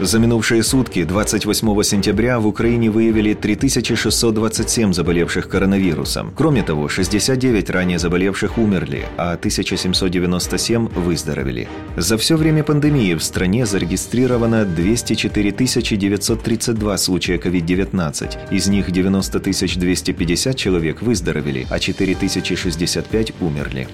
За минувшие сутки, 28 сентября, в Украине выявили 3627 заболевших коронавирусом. Кроме того, 69 ранее заболевших умерли, а 1797 выздоровели. За все время пандемии в стране зарегистрировано 204 932 случая COVID-19. Из них 90 250 человек выздоровели, а 4065 умерли.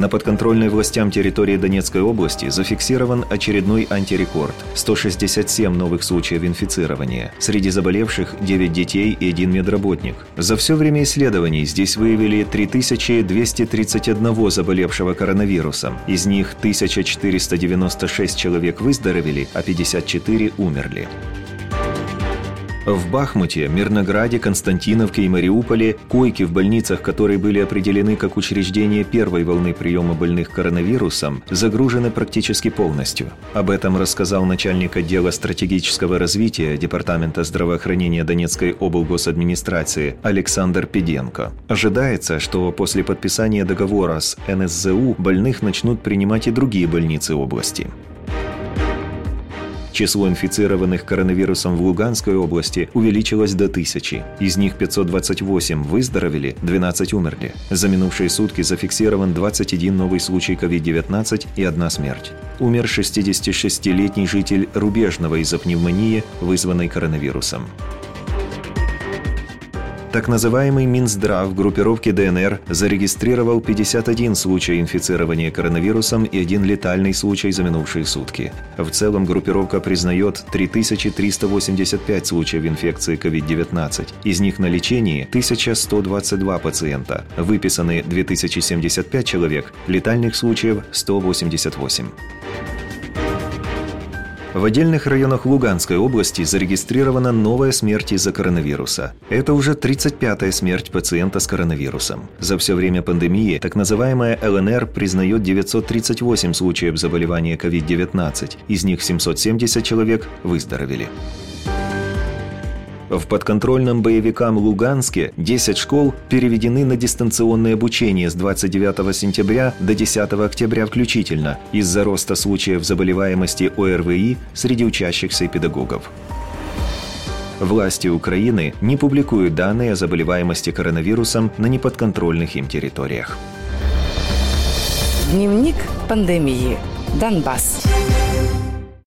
На подконтрольной властям территории Донецкой области зафиксирован очередной антирекорд – 167 новых случаев инфицирования. Среди заболевших 9 детей и 1 медработник. За все время исследований здесь выявили 3231 заболевшего коронавирусом. Из них 1496 человек выздоровели, а 54 умерли. В Бахмуте, Мирнограде, Константиновке и Мариуполе койки в больницах, которые были определены как учреждения первой волны приема больных коронавирусом, загружены практически полностью. Об этом рассказал начальник отдела стратегического развития Департамента здравоохранения Донецкой облгосадминистрации Александр Педенко. Ожидается, что после подписания договора с НСЗУ больных начнут принимать и другие больницы области. Число инфицированных коронавирусом в Луганской области увеличилось до тысячи. Из них 528 выздоровели, 12 умерли. За минувшие сутки зафиксирован 21 новый случай COVID-19 и одна смерть. Умер 66-летний житель Рубежного из-за пневмонии, вызванной коронавирусом. Так называемый Минздрав группировки ДНР зарегистрировал 51 случай инфицирования коронавирусом и один летальный случай за минувшие сутки. В целом группировка признает 3385 случаев инфекции COVID-19. Из них на лечении 1122 пациента, выписаны 2075 человек, летальных случаев 188. В отдельных районах Луганской области зарегистрирована новая смерть из-за коронавируса. Это уже 35-я смерть пациента с коронавирусом. За все время пандемии так называемая ЛНР признает 938 случаев заболевания COVID-19. Из них 770 человек выздоровели. В подконтрольном боевикам Луганске 10 школ переведены на дистанционное обучение с 29 сентября до 10 октября включительно из-за роста случаев заболеваемости ОРВИ среди учащихся и педагогов. Власти Украины не публикуют данные о заболеваемости коронавирусом на неподконтрольных им территориях. Дневник пандемии. Донбасс.